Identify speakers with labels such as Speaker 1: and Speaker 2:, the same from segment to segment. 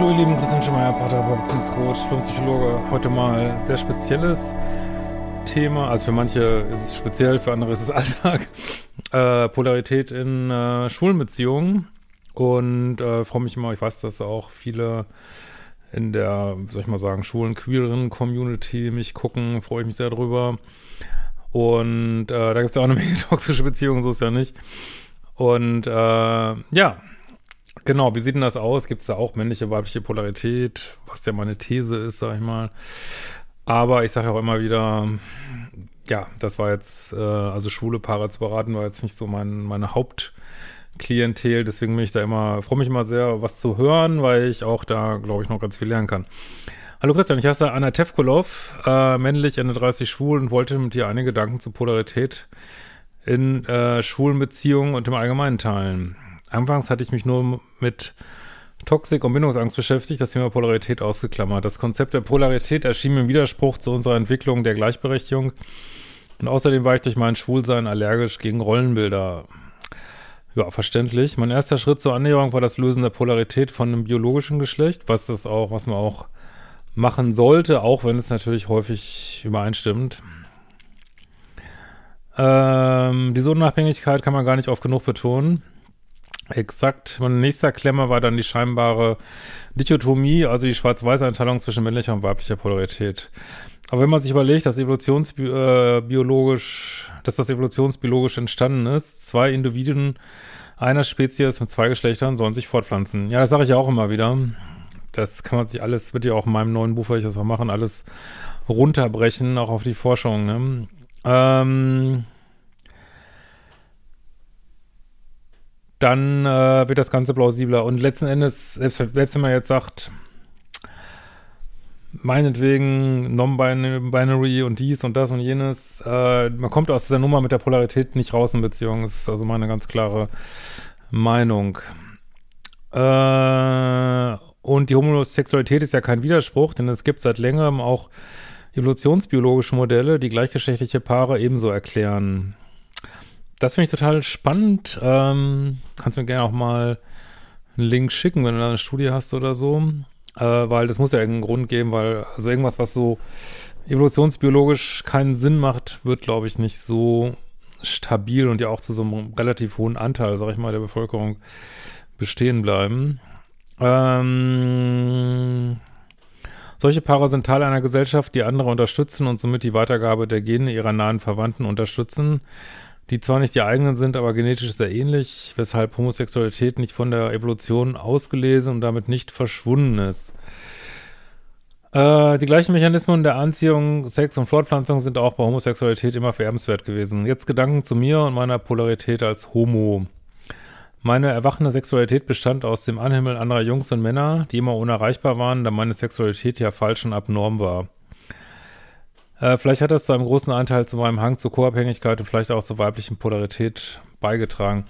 Speaker 1: hallo ihr Lieben, Christian Schemeier, Paartherapeut, Beziehungscoach, Psychologe. Heute mal ein sehr spezielles Thema. Also für manche ist es speziell, für andere ist es Alltag. Äh, Polarität in äh, schwulen Beziehungen. Und äh, freue mich immer, ich weiß, dass auch viele in der, soll ich mal sagen, schwulen, queeren Community mich gucken, freue ich mich sehr drüber. Und äh, da gibt es ja auch eine Menge toxische Beziehungen, so ist ja nicht. Und äh, ja, Genau, wie sieht denn das aus? Gibt es da auch männliche, weibliche Polarität, was ja meine These ist, sag ich mal. Aber ich sage auch immer wieder, ja, das war jetzt, äh, also schwule Paare zu beraten, war jetzt nicht so mein, meine Hauptklientel, deswegen bin ich da immer, freue mich immer sehr, was zu hören, weil ich auch da, glaube ich, noch ganz viel lernen kann. Hallo Christian, ich heiße Anna Tevkolov, äh, männlich, Ende 30 schwul und wollte mit dir einige Gedanken zur Polarität in äh, schwulen Beziehungen und im Allgemeinen teilen. Anfangs hatte ich mich nur mit Toxik und Bindungsangst beschäftigt, das Thema Polarität ausgeklammert. Das Konzept der Polarität erschien im Widerspruch zu unserer Entwicklung der Gleichberechtigung. Und außerdem war ich durch mein Schwulsein allergisch gegen Rollenbilder. Ja, verständlich. Mein erster Schritt zur Annäherung war das Lösen der Polarität von einem biologischen Geschlecht, was das auch, was man auch machen sollte, auch wenn es natürlich häufig übereinstimmt. Ähm, diese Unabhängigkeit kann man gar nicht oft genug betonen. Exakt. Mein nächster Klemmer war dann die scheinbare Dichotomie, also die Schwarz-Weiß-Einteilung zwischen männlicher und weiblicher Polarität. Aber wenn man sich überlegt, dass evolutionsbiologisch, äh, dass das evolutionsbiologisch entstanden ist, zwei Individuen einer Spezies mit zwei Geschlechtern sollen sich fortpflanzen. Ja, das sage ich ja auch immer wieder. Das kann man sich alles, wird ja auch in meinem neuen Buch, weil ich das mal machen, alles runterbrechen, auch auf die Forschung. Ne? Ähm, dann äh, wird das Ganze plausibler. Und letzten Endes, selbst, selbst wenn man jetzt sagt, meinetwegen Non-Binary und dies und das und jenes, äh, man kommt aus dieser Nummer mit der Polarität nicht raus in Beziehungen. Das ist also meine ganz klare Meinung. Äh, und die Homosexualität ist ja kein Widerspruch, denn es gibt seit längerem auch evolutionsbiologische Modelle, die gleichgeschlechtliche Paare ebenso erklären. Das finde ich total spannend. Ähm, kannst mir gerne auch mal einen Link schicken, wenn du da eine Studie hast oder so. Äh, weil das muss ja irgendeinen Grund geben, weil also irgendwas, was so evolutionsbiologisch keinen Sinn macht, wird, glaube ich, nicht so stabil und ja auch zu so einem relativ hohen Anteil, sag ich mal, der Bevölkerung bestehen bleiben. Ähm, solche Paare sind Teil einer Gesellschaft, die andere unterstützen und somit die Weitergabe der Gene ihrer nahen Verwandten unterstützen die zwar nicht die eigenen sind, aber genetisch sehr ähnlich, weshalb Homosexualität nicht von der Evolution ausgelesen und damit nicht verschwunden ist. Äh, die gleichen Mechanismen der Anziehung, Sex und Fortpflanzung sind auch bei Homosexualität immer vererbenswert gewesen. Jetzt Gedanken zu mir und meiner Polarität als Homo. Meine erwachende Sexualität bestand aus dem Anhimmel anderer Jungs und Männer, die immer unerreichbar waren, da meine Sexualität ja falsch und abnorm war. Äh, vielleicht hat das zu einem großen Anteil zu meinem Hang zur Co-Abhängigkeit und vielleicht auch zur weiblichen Polarität beigetragen.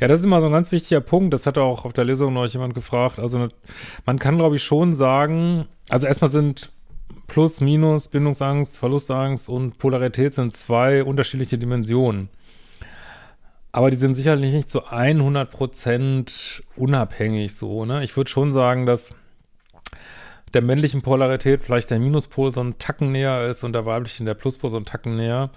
Speaker 1: Ja, das ist immer so ein ganz wichtiger Punkt. Das hat auch auf der Lesung noch jemand gefragt. Also man kann, glaube ich, schon sagen, also erstmal sind Plus, Minus, Bindungsangst, Verlustangst und Polarität sind zwei unterschiedliche Dimensionen. Aber die sind sicherlich nicht zu 100% unabhängig so, ne? Ich würde schon sagen, dass der männlichen Polarität vielleicht der Minuspol so ein Tacken näher ist und der weiblichen der Pluspol so ein Tacken näher.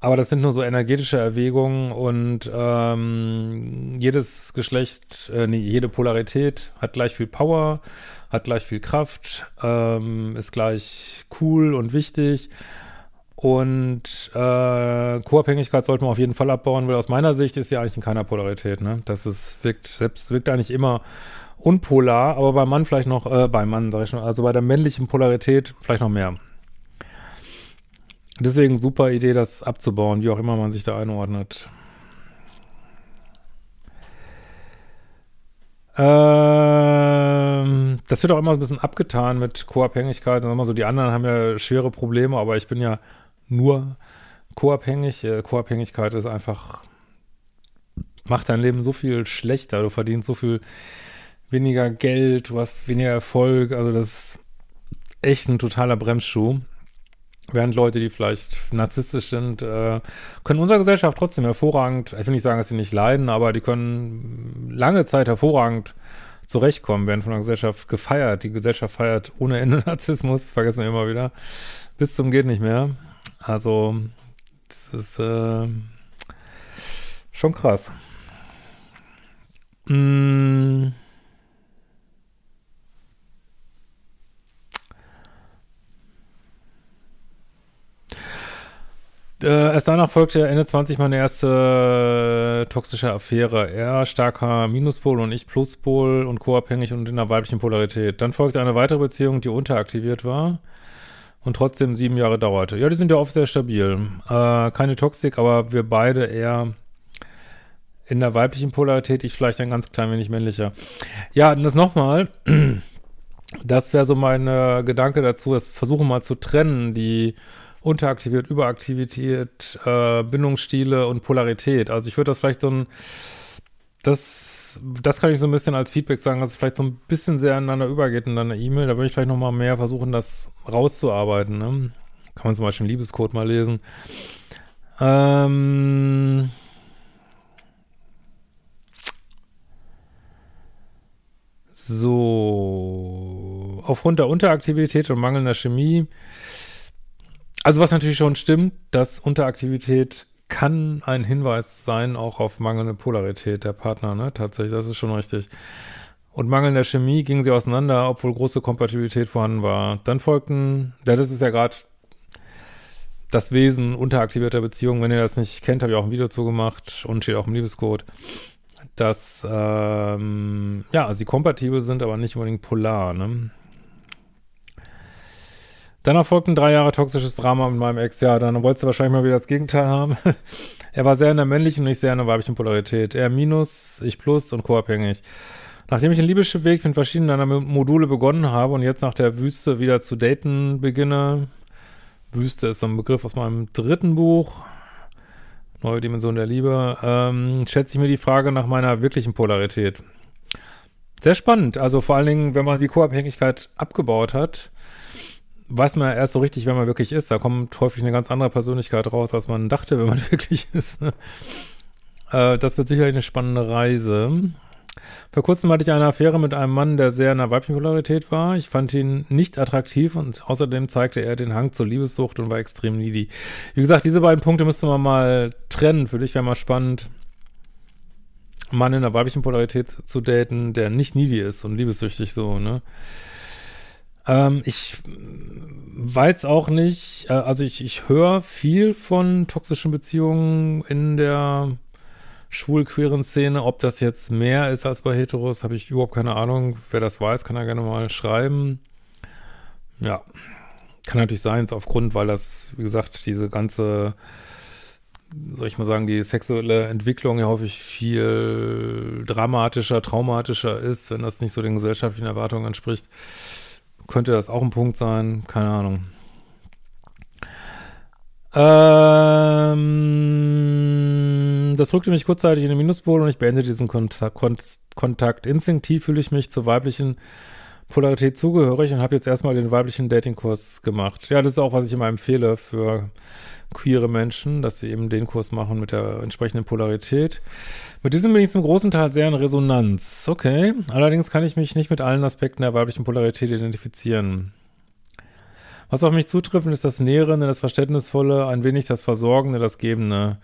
Speaker 1: Aber das sind nur so energetische Erwägungen und ähm, jedes Geschlecht, äh, nee, jede Polarität hat gleich viel Power, hat gleich viel Kraft, ähm, ist gleich cool und wichtig. Und äh, Co-Abhängigkeit sollte man auf jeden Fall abbauen, weil aus meiner Sicht ist sie eigentlich in keiner Polarität. Ne? Das ist, wirkt, selbst wirkt eigentlich immer unpolar, aber beim Mann vielleicht noch, äh, beim Mann, sag ich schon, also bei der männlichen Polarität vielleicht noch mehr. Deswegen super Idee, das abzubauen, wie auch immer man sich da einordnet. Ähm, das wird auch immer ein bisschen abgetan mit Co-Abhängigkeit. Immer so, die anderen haben ja schwere Probleme, aber ich bin ja nur co-abhängig. Äh, Co-Abhängigkeit ist einfach, macht dein Leben so viel schlechter. Du verdienst so viel weniger Geld, du hast weniger Erfolg. Also das ist echt ein totaler Bremsschuh. Während Leute, die vielleicht narzisstisch sind, äh, können unserer Gesellschaft trotzdem hervorragend, ich will nicht sagen, dass sie nicht leiden, aber die können lange Zeit hervorragend zurechtkommen, werden von der Gesellschaft gefeiert. Die Gesellschaft feiert ohne Ende Narzissmus, vergessen wir immer wieder, bis zum geht nicht mehr. Also, das ist äh, schon krass. Mmh. Äh, erst danach folgte Ende 20 meine erste äh, toxische Affäre. Er starker Minuspol und ich Pluspol und co-abhängig und in einer weiblichen Polarität. Dann folgte eine weitere Beziehung, die unteraktiviert war und trotzdem sieben Jahre dauerte. Ja, die sind ja oft sehr stabil. Äh, keine Toxik, aber wir beide eher in der weiblichen Polarität, ich vielleicht ein ganz klein wenig männlicher. Ja, und das nochmal. Das wäre so mein äh, Gedanke dazu, das versuchen mal zu trennen, die unteraktiviert, überaktiviert, äh, Bindungsstile und Polarität. Also ich würde das vielleicht so ein, das, das kann ich so ein bisschen als Feedback sagen, dass es vielleicht so ein bisschen sehr aneinander übergeht in deiner E-Mail. Da würde ich vielleicht nochmal mehr versuchen, das rauszuarbeiten. Ne? Kann man zum Beispiel einen Liebescode mal lesen. Ähm, so, aufgrund der Unteraktivität und mangelnder Chemie also was natürlich schon stimmt, dass Unteraktivität kann ein Hinweis sein, auch auf mangelnde Polarität der Partner, ne? Tatsächlich, das ist schon richtig. Und mangelnder Chemie gingen sie auseinander, obwohl große Kompatibilität vorhanden war. Dann folgten, ja, das ist ja gerade das Wesen unteraktivierter Beziehungen. Wenn ihr das nicht kennt, habe ich auch ein Video zugemacht und steht auch im Liebescode, dass, ähm, ja, sie kompatibel sind, aber nicht unbedingt polar, ne? Dann erfolgten drei Jahre toxisches Drama mit meinem Ex. Ja, dann wolltest du wahrscheinlich mal wieder das Gegenteil haben. er war sehr in der männlichen und ich sehr in der weiblichen Polarität. Er minus, ich plus und co-abhängig. Nachdem ich den Liebesweg mit verschiedenen Module begonnen habe und jetzt nach der Wüste wieder zu daten beginne, Wüste ist so ein Begriff aus meinem dritten Buch, Neue Dimension der Liebe, ähm, schätze ich mir die Frage nach meiner wirklichen Polarität. Sehr spannend. Also vor allen Dingen, wenn man die Co-Abhängigkeit abgebaut hat, weiß man erst so richtig, wer man wirklich ist. Da kommt häufig eine ganz andere Persönlichkeit raus, als man dachte, wenn man wirklich ist. Ne? Das wird sicherlich eine spannende Reise. Vor kurzem hatte ich eine Affäre mit einem Mann, der sehr in der weiblichen Polarität war. Ich fand ihn nicht attraktiv und außerdem zeigte er den Hang zur Liebessucht und war extrem needy. Wie gesagt, diese beiden Punkte müsste man mal trennen. Für dich wäre mal spannend, einen Mann in der weiblichen Polarität zu daten, der nicht needy ist und liebessüchtig so, ne? Ähm, ich weiß auch nicht, äh, also ich, ich höre viel von toxischen Beziehungen in der schwul-queeren Szene. Ob das jetzt mehr ist als bei Heteros, habe ich überhaupt keine Ahnung. Wer das weiß, kann er gerne mal schreiben. Ja, kann natürlich sein, aufgrund, weil das, wie gesagt, diese ganze, soll ich mal sagen, die sexuelle Entwicklung ja häufig viel dramatischer, traumatischer ist, wenn das nicht so den gesellschaftlichen Erwartungen entspricht könnte das auch ein Punkt sein, keine Ahnung. Ähm, das rückte mich kurzzeitig in den Minuspol und ich beende diesen Kontakt, Kontakt. Instinktiv fühle ich mich zur weiblichen Polarität zugehörig und habe jetzt erstmal den weiblichen Datingkurs gemacht. Ja, das ist auch, was ich immer empfehle für queere Menschen, dass sie eben den Kurs machen mit der entsprechenden Polarität. Mit diesem bin ich zum großen Teil sehr in Resonanz. Okay. Allerdings kann ich mich nicht mit allen Aspekten der weiblichen Polarität identifizieren. Was auf mich zutrifft, ist das Nährende, das Verständnisvolle, ein wenig das Versorgende, das Gebende.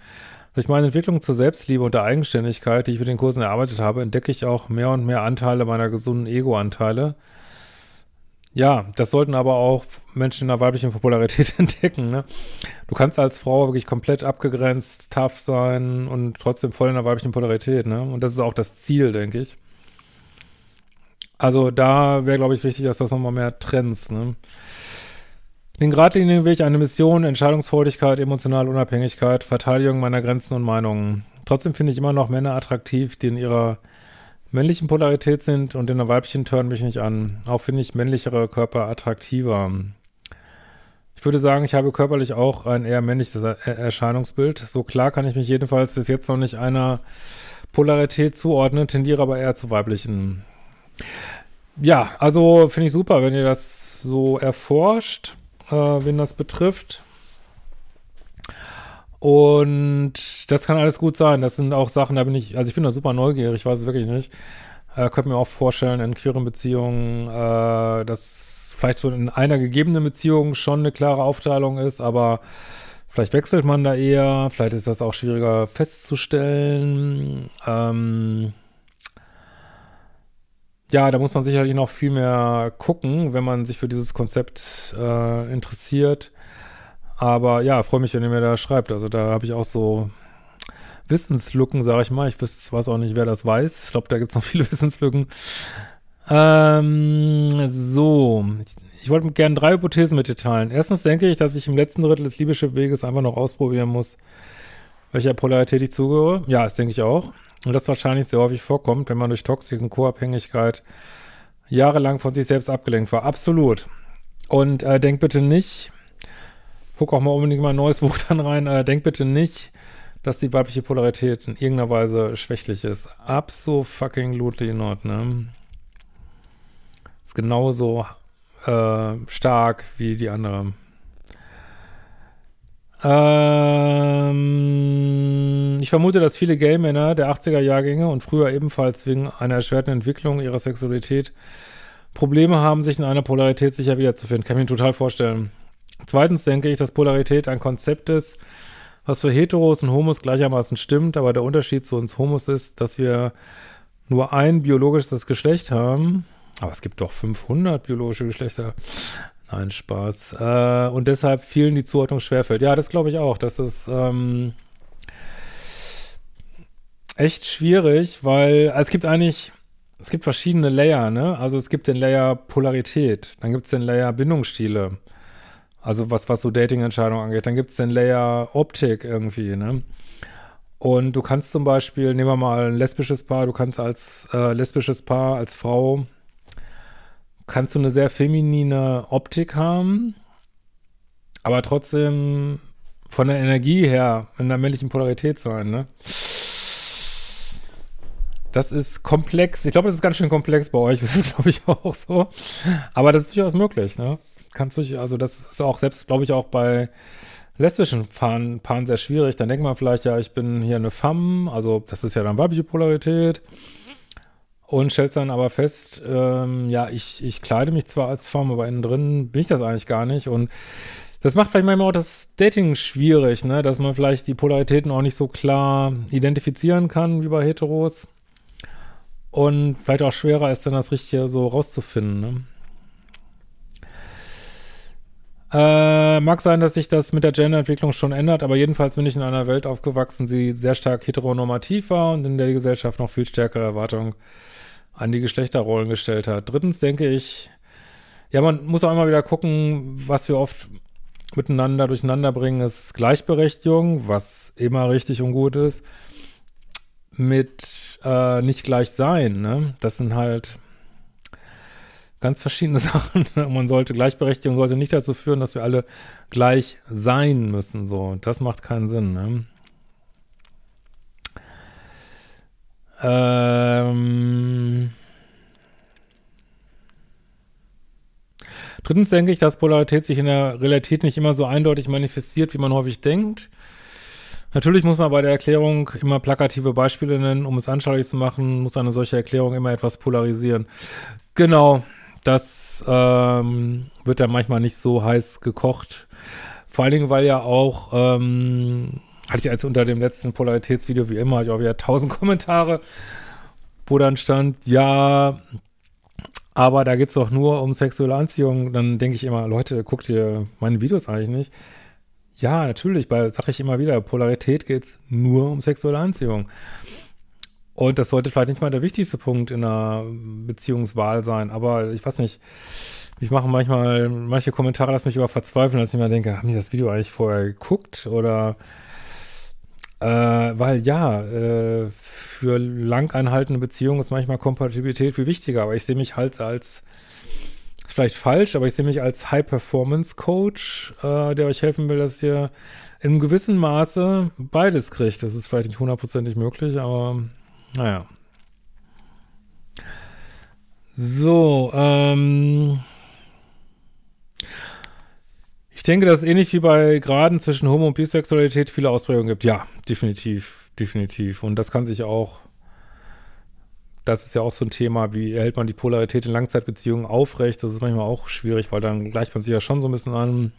Speaker 1: Durch meine Entwicklung zur Selbstliebe und der Eigenständigkeit, die ich mit den Kursen erarbeitet habe, entdecke ich auch mehr und mehr Anteile meiner gesunden Ego-Anteile, ja, das sollten aber auch Menschen in der weiblichen Popularität entdecken. Ne? Du kannst als Frau wirklich komplett abgegrenzt, tough sein und trotzdem voll in der weiblichen Polarität. Ne? Und das ist auch das Ziel, denke ich. Also da wäre, glaube ich, wichtig, dass das nochmal mehr Trends, ne? Den geradlinigen Weg, eine Mission, Entscheidungsfreudigkeit, emotionale Unabhängigkeit, Verteidigung meiner Grenzen und Meinungen. Trotzdem finde ich immer noch Männer attraktiv, die in ihrer männlichen Polarität sind und in der weiblichen tören mich nicht an. Auch finde ich männlichere Körper attraktiver. Ich würde sagen, ich habe körperlich auch ein eher männliches Erscheinungsbild. So klar kann ich mich jedenfalls bis jetzt noch nicht einer Polarität zuordnen, tendiere aber eher zu weiblichen. Ja, also finde ich super, wenn ihr das so erforscht äh, wen das betrifft. Und das kann alles gut sein. Das sind auch Sachen, da bin ich, also ich bin da super neugierig, ich weiß es wirklich nicht. Äh, könnte mir auch vorstellen, in queeren Beziehungen, äh, dass vielleicht so in einer gegebenen Beziehung schon eine klare Aufteilung ist, aber vielleicht wechselt man da eher, vielleicht ist das auch schwieriger festzustellen. Ähm, ja, da muss man sicherlich noch viel mehr gucken, wenn man sich für dieses Konzept äh, interessiert. Aber ja, freue mich, wenn ihr mir da schreibt. Also da habe ich auch so Wissenslücken, sage ich mal. Ich weiß, auch nicht, wer das weiß. Ich glaube, da gibt es noch viele Wissenslücken. Ähm, so, ich, ich wollte gerne drei Hypothesen mit dir teilen. Erstens denke ich, dass ich im letzten Drittel des Liebeschiff-Weges einfach noch ausprobieren muss, welcher Polarität ich zugehöre. Ja, das denke ich auch. Und das wahrscheinlich sehr häufig vorkommt, wenn man durch Toxik Co-Abhängigkeit jahrelang von sich selbst abgelenkt war. Absolut. Und äh, denk bitte nicht, guck auch mal unbedingt mal ein neues Buch dann rein, äh, denk bitte nicht, dass die weibliche Polarität in irgendeiner Weise schwächlich ist. Absolut fucking lutely not, ne? Ist genauso äh, stark wie die andere. Ähm, ich vermute, dass viele Gay-Männer der 80er-Jahrgänge und früher ebenfalls wegen einer erschwerten Entwicklung ihrer Sexualität Probleme haben, sich in einer Polarität sicher wiederzufinden. Kann ich mir total vorstellen. Zweitens denke ich, dass Polarität ein Konzept ist, was für Heteros und Homos gleichermaßen stimmt, aber der Unterschied zu uns Homos ist, dass wir nur ein biologisches Geschlecht haben. Aber es gibt doch 500 biologische Geschlechter. Nein, Spaß. Äh, und deshalb vielen die Zuordnung schwerfällt. Ja, das glaube ich auch. Das ist ähm, echt schwierig, weil also es gibt eigentlich, es gibt verschiedene Layer, ne? Also es gibt den Layer Polarität, dann gibt es den Layer Bindungsstile. Also was, was so Dating-Entscheidungen angeht. Dann gibt es den Layer Optik irgendwie, ne? Und du kannst zum Beispiel, nehmen wir mal ein lesbisches Paar, du kannst als äh, lesbisches Paar, als Frau kannst du eine sehr feminine Optik haben, aber trotzdem von der Energie her in der männlichen Polarität sein, ne? Das ist komplex. Ich glaube, das ist ganz schön komplex bei euch. Das ist, glaube ich, auch so. Aber das ist durchaus möglich, ne? Kannst du, also das ist auch selbst, glaube ich, auch bei lesbischen Paaren, Paaren sehr schwierig. Dann denkt man vielleicht, ja, ich bin hier eine Femme, also das ist ja dann weibliche Polarität und stellt dann aber fest, ähm, ja, ich, ich kleide mich zwar als Form, aber innen drin bin ich das eigentlich gar nicht. Und das macht vielleicht manchmal auch das Dating schwierig, ne? Dass man vielleicht die Polaritäten auch nicht so klar identifizieren kann wie bei Heteros. Und vielleicht auch schwerer ist dann das Richtige so rauszufinden, ne? Äh, mag sein, dass sich das mit der Genderentwicklung schon ändert, aber jedenfalls bin ich in einer Welt aufgewachsen, die sehr stark heteronormativ war und in der die Gesellschaft noch viel stärkere Erwartungen an die Geschlechterrollen gestellt hat. Drittens denke ich, ja, man muss auch immer wieder gucken, was wir oft miteinander durcheinander bringen, ist Gleichberechtigung, was immer richtig und gut ist, mit äh, nicht gleich sein. Ne? Das sind halt ganz verschiedene Sachen. Man sollte Gleichberechtigung sollte nicht dazu führen, dass wir alle gleich sein müssen. So, das macht keinen Sinn. Ne? Ähm Drittens denke ich, dass Polarität sich in der Realität nicht immer so eindeutig manifestiert, wie man häufig denkt. Natürlich muss man bei der Erklärung immer plakative Beispiele nennen, um es anschaulich zu machen, muss eine solche Erklärung immer etwas polarisieren. Genau, das ähm, wird dann manchmal nicht so heiß gekocht. Vor allen Dingen, weil ja auch ähm, hatte ich als unter dem letzten Polaritätsvideo, wie immer, ich auch wieder tausend Kommentare, wo dann stand, ja, aber da geht es doch nur um sexuelle Anziehung. Dann denke ich immer, Leute, guckt ihr meine Videos eigentlich nicht? Ja, natürlich, bei, sage ich immer wieder, Polarität geht es nur um sexuelle Anziehung. Und das sollte vielleicht nicht mal der wichtigste Punkt in einer Beziehungswahl sein, aber ich weiß nicht, ich mache manchmal, manche Kommentare lassen mich über verzweifeln, dass ich mir denke, haben die das Video eigentlich vorher geguckt oder äh, weil ja, äh, für lang anhaltende Beziehungen ist manchmal Kompatibilität viel wichtiger, aber ich sehe mich halt als vielleicht falsch, aber ich sehe mich als High-Performance-Coach, äh, der euch helfen will, dass ihr in einem gewissen Maße beides kriegt. Das ist vielleicht nicht hundertprozentig möglich, aber naja. So, ähm. Ich denke, dass es ähnlich wie bei Graden zwischen Homo- und Bisexualität viele Ausprägungen gibt. Ja, definitiv, definitiv. Und das kann sich auch, das ist ja auch so ein Thema, wie hält man die Polarität in Langzeitbeziehungen aufrecht? Das ist manchmal auch schwierig, weil dann gleicht man sich ja schon so ein bisschen an.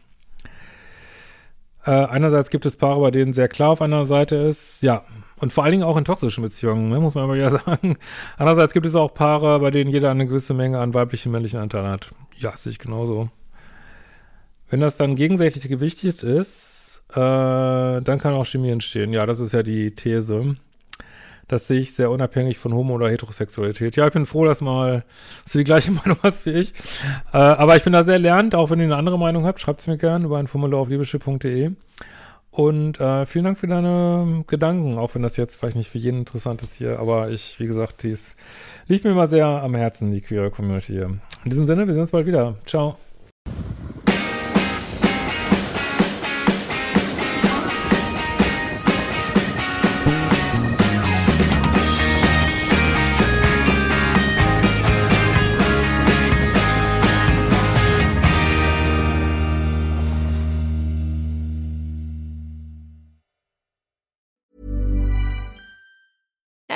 Speaker 1: Äh, einerseits gibt es Paare, bei denen sehr klar auf einer Seite ist, ja, und vor allen Dingen auch in toxischen Beziehungen, ne, muss man aber ja sagen. Andererseits gibt es auch Paare, bei denen jeder eine gewisse Menge an weiblichen, männlichen Anteilen hat. Ja, sehe ich genauso. Wenn das dann gegenseitig gewichtet ist, äh, dann kann auch Chemie entstehen. Ja, das ist ja die These. Das sehe ich sehr unabhängig von Homo- oder Heterosexualität. Ja, ich bin froh, dass mal dass du die gleiche Meinung hast wie ich. Äh, aber ich bin da sehr lernend. Auch wenn ihr eine andere Meinung habt, schreibt es mir gerne über ein Formular auf liebeschiff.de. Und äh, vielen Dank für deine Gedanken, auch wenn das jetzt vielleicht nicht für jeden interessant ist hier. Aber ich, wie gesagt, dies liegt mir immer sehr am Herzen, die queere Community hier. In diesem Sinne, wir sehen uns bald wieder. Ciao.